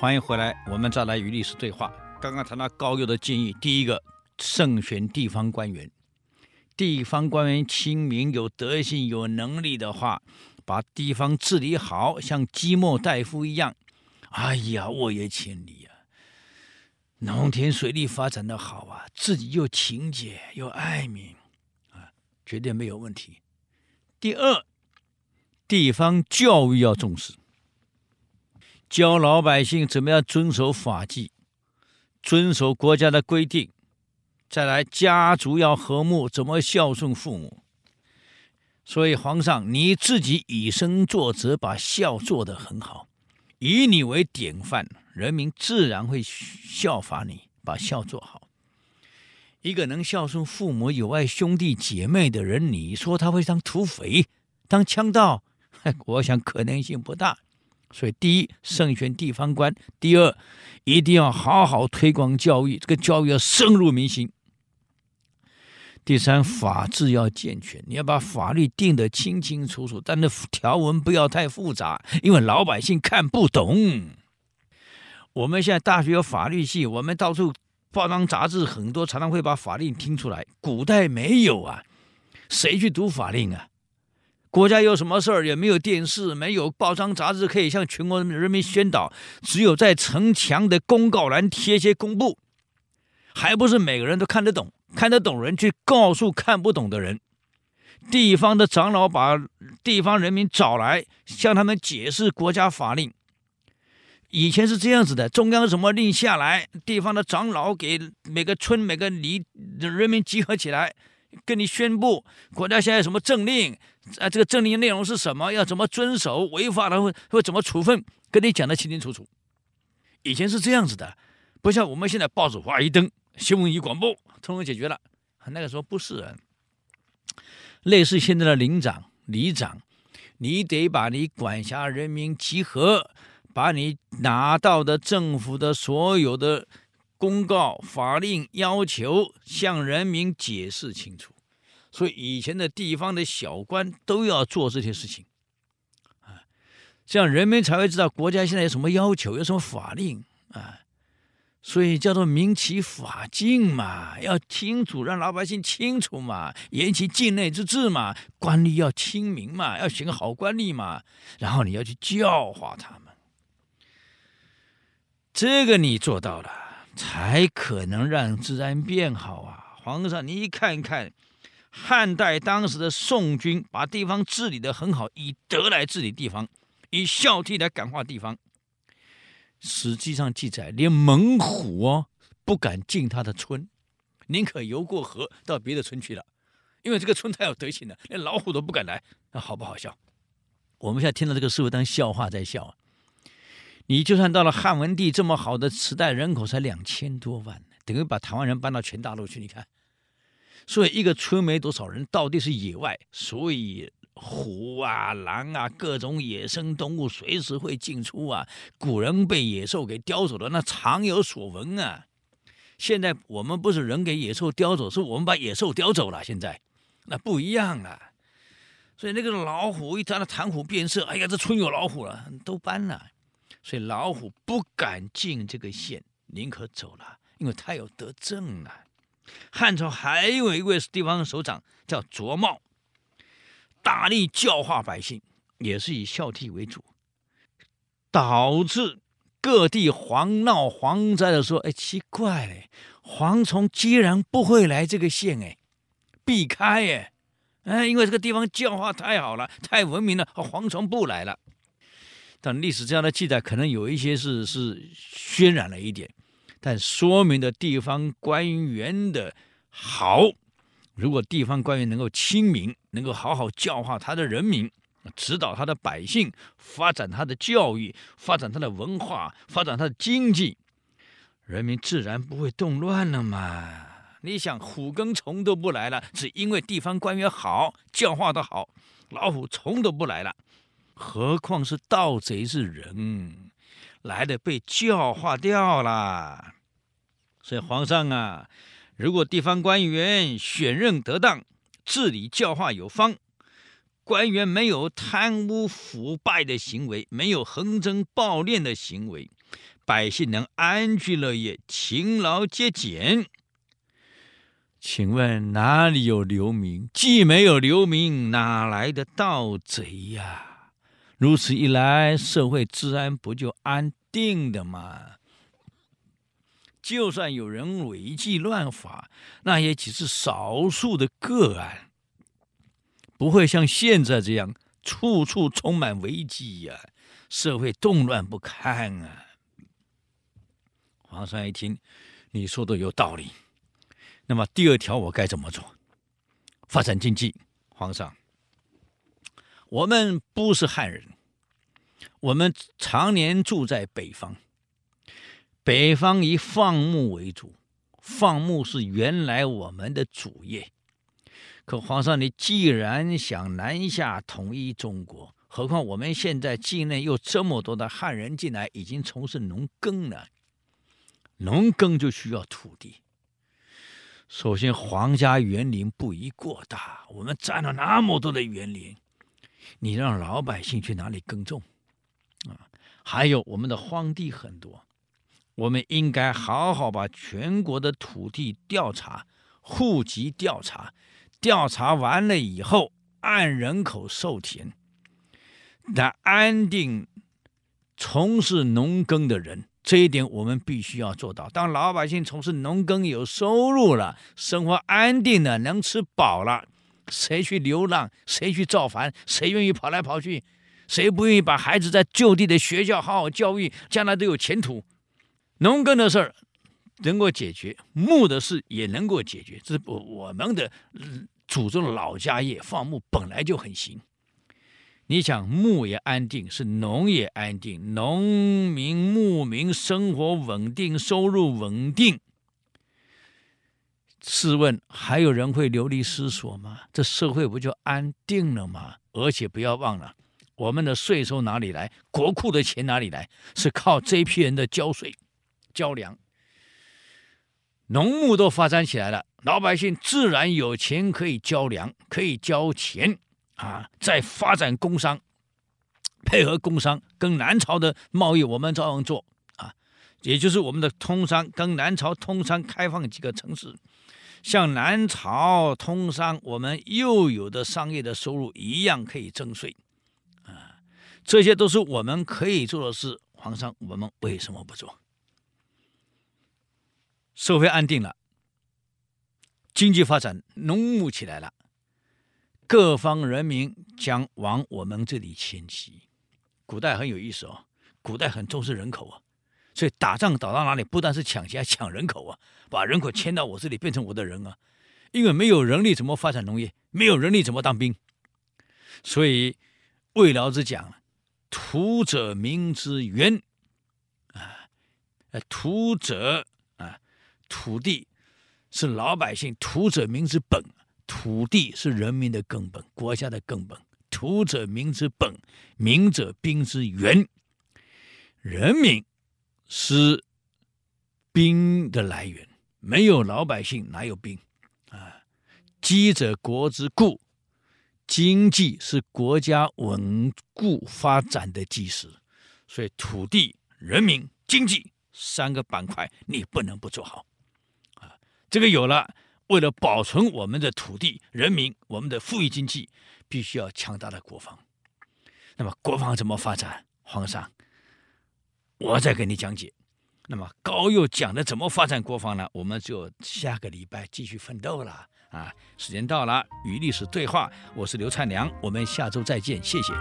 欢迎回来，我们再来与历史对话。刚刚谈到高佑的建议，第一个，慎选地方官员，地方官员亲民、有德行、有能力的话，把地方治理好，像基莫大夫一样，哎呀，沃野千里啊，农田水利发展的好啊，自己又勤俭又爱民啊，绝对没有问题。第二，地方教育要重视。教老百姓怎么样遵守法纪，遵守国家的规定，再来家族要和睦，怎么孝顺父母。所以皇上你自己以身作则，把孝做得很好，以你为典范，人民自然会效法你，把孝做好。一个能孝顺父母、友爱兄弟姐妹的人，你说他会当土匪、当强盗？我想可能性不大。所以，第一，慎选地方官；第二，一定要好好推广教育，这个教育要深入民心；第三，法制要健全，你要把法律定得清清楚楚，但是条文不要太复杂，因为老百姓看不懂。我们现在大学有法律系，我们到处报章杂志很多，常常会把法令听出来。古代没有啊，谁去读法令啊？国家有什么事儿也没有电视，没有报章杂志可以向全国人民宣导，只有在城墙的公告栏贴些公布，还不是每个人都看得懂，看得懂人去告诉看不懂的人。地方的长老把地方人民找来，向他们解释国家法令。以前是这样子的，中央什么令下来，地方的长老给每个村每个里人民集合起来。跟你宣布国家现在什么政令啊？这个政令内容是什么？要怎么遵守？违法了会会怎么处分？跟你讲得清清楚楚。以前是这样子的，不像我们现在报纸哇一登，新闻一广播，通通解决了。那个时候不是啊，类似现在的领长、里长，你得把你管辖人民集合，把你拿到的政府的所有的。公告、法令要求向人民解释清楚，所以以前的地方的小官都要做这些事情，啊，这样人民才会知道国家现在有什么要求，有什么法令啊，所以叫做明其法禁嘛，要清楚，让老百姓清楚嘛，严其境内之治嘛，官吏要亲民嘛，要选个好官吏嘛，然后你要去教化他们，这个你做到了。才可能让治安变好啊！皇上，你看看，汉代当时的宋军把地方治理得很好，以德来治理地方，以孝悌来感化地方。史记上记载，连猛虎哦不敢进他的村，宁可游过河到别的村去了，因为这个村太有德行了，连老虎都不敢来。那好不好笑？我们现在听到这个事物当笑话在笑。你就算到了汉文帝这么好的时代，人口才两千多万，等于把台湾人搬到全大陆去。你看，所以一个村没多少人，到底是野外，所以虎啊、狼啊，各种野生动物随时会进出啊。古人被野兽给叼走了，那常有所闻啊。现在我们不是人给野兽叼走，是我们把野兽叼走了。现在那不一样了。所以那个老虎一看到谈虎变色，哎呀，这村有老虎了，都搬了。所以老虎不敢进这个县，宁可走了，因为他有德政了。汉朝还有一位地方首长叫卓茂，大力教化百姓，也是以孝悌为主，导致各地蝗闹蝗灾的时候，哎，奇怪嘞，蝗虫居然不会来这个县，哎，避开，哎，哎，因为这个地方教化太好了，太文明了，蝗虫不来了。但历史这样的记载，可能有一些是是渲染了一点，但说明的地方官员的好。如果地方官员能够亲民，能够好好教化他的人民，指导他的百姓，发展他的教育，发展他的文化，发展他的经济，人民自然不会动乱了嘛。你想，虎跟虫都不来了，只因为地方官员好，教化的好，老虎虫都不来了。何况是盗贼是人，来的被教化掉了。所以皇上啊，如果地方官员选任得当，治理教化有方，官员没有贪污腐败的行为，没有横征暴敛的行为，百姓能安居乐业、勤劳节俭。请问哪里有流民？既没有流民，哪来的盗贼呀？如此一来，社会治安不就安定的吗？就算有人违纪乱法，那也只是少数的个案，不会像现在这样处处充满危机呀，社会动乱不堪啊！皇上一听，你说的有道理。那么第二条我该怎么做？发展经济，皇上，我们不是汉人，我们常年住在北方，北方以放牧为主，放牧是原来我们的主业。可皇上，你既然想南下统一中国，何况我们现在境内又这么多的汉人进来，已经从事农耕了，农耕就需要土地。首先，皇家园林不宜过大。我们占了那么多的园林，你让老百姓去哪里耕种？啊，还有我们的荒地很多，我们应该好好把全国的土地调查、户籍调查，调查完了以后按人口授田，来安定从事农耕的人。这一点我们必须要做到。当老百姓从事农耕有收入了，生活安定了，能吃饱了，谁去流浪？谁去造反？谁愿意跑来跑去？谁不愿意把孩子在就地的学校好好教育，将来都有前途？农耕的事儿能够解决，牧的事也能够解决。这是我们的祖宗老家业，放牧本来就很行。你想牧也安定，是农也安定，农民牧民生活稳定，收入稳定。试问还有人会流离失所吗？这社会不就安定了吗？而且不要忘了，我们的税收哪里来？国库的钱哪里来？是靠这批人的交税、交粮。农牧都发展起来了，老百姓自然有钱可以交粮，可以交钱。啊，再发展工商，配合工商跟南朝的贸易，我们照样做，也就是我们的通商跟南朝通商开放几个城市，像南朝通商，我们又有的商业的收入一样可以征税啊，这些都是我们可以做的事。皇上，我们为什么不做？社会安定了，经济发展，农牧起来了。各方人民将往我们这里迁徙。古代很有意思哦，古代很重视人口啊，所以打仗打到哪里，不但是抢钱，还抢人口啊，把人口迁到我这里，变成我的人啊。因为没有人力，怎么发展农业？没有人力，怎么当兵？所以魏老子讲：“土者民之源。”啊，土者啊，土地是老百姓，土者民之本。土地是人民的根本，国家的根本。土者民之本，民者兵之源。人民是兵的来源，没有老百姓哪有兵啊？饥者国之固，经济是国家稳固发展的基石。所以，土地、人民、经济三个板块，你不能不做好啊！这个有了。为了保存我们的土地、人民，我们的富裕经济，必须要强大的国防。那么，国防怎么发展？皇上，我再给你讲解。那么，高又讲的怎么发展国防呢？我们就下个礼拜继续奋斗了啊！时间到了，与历史对话，我是刘灿良，我们下周再见，谢谢。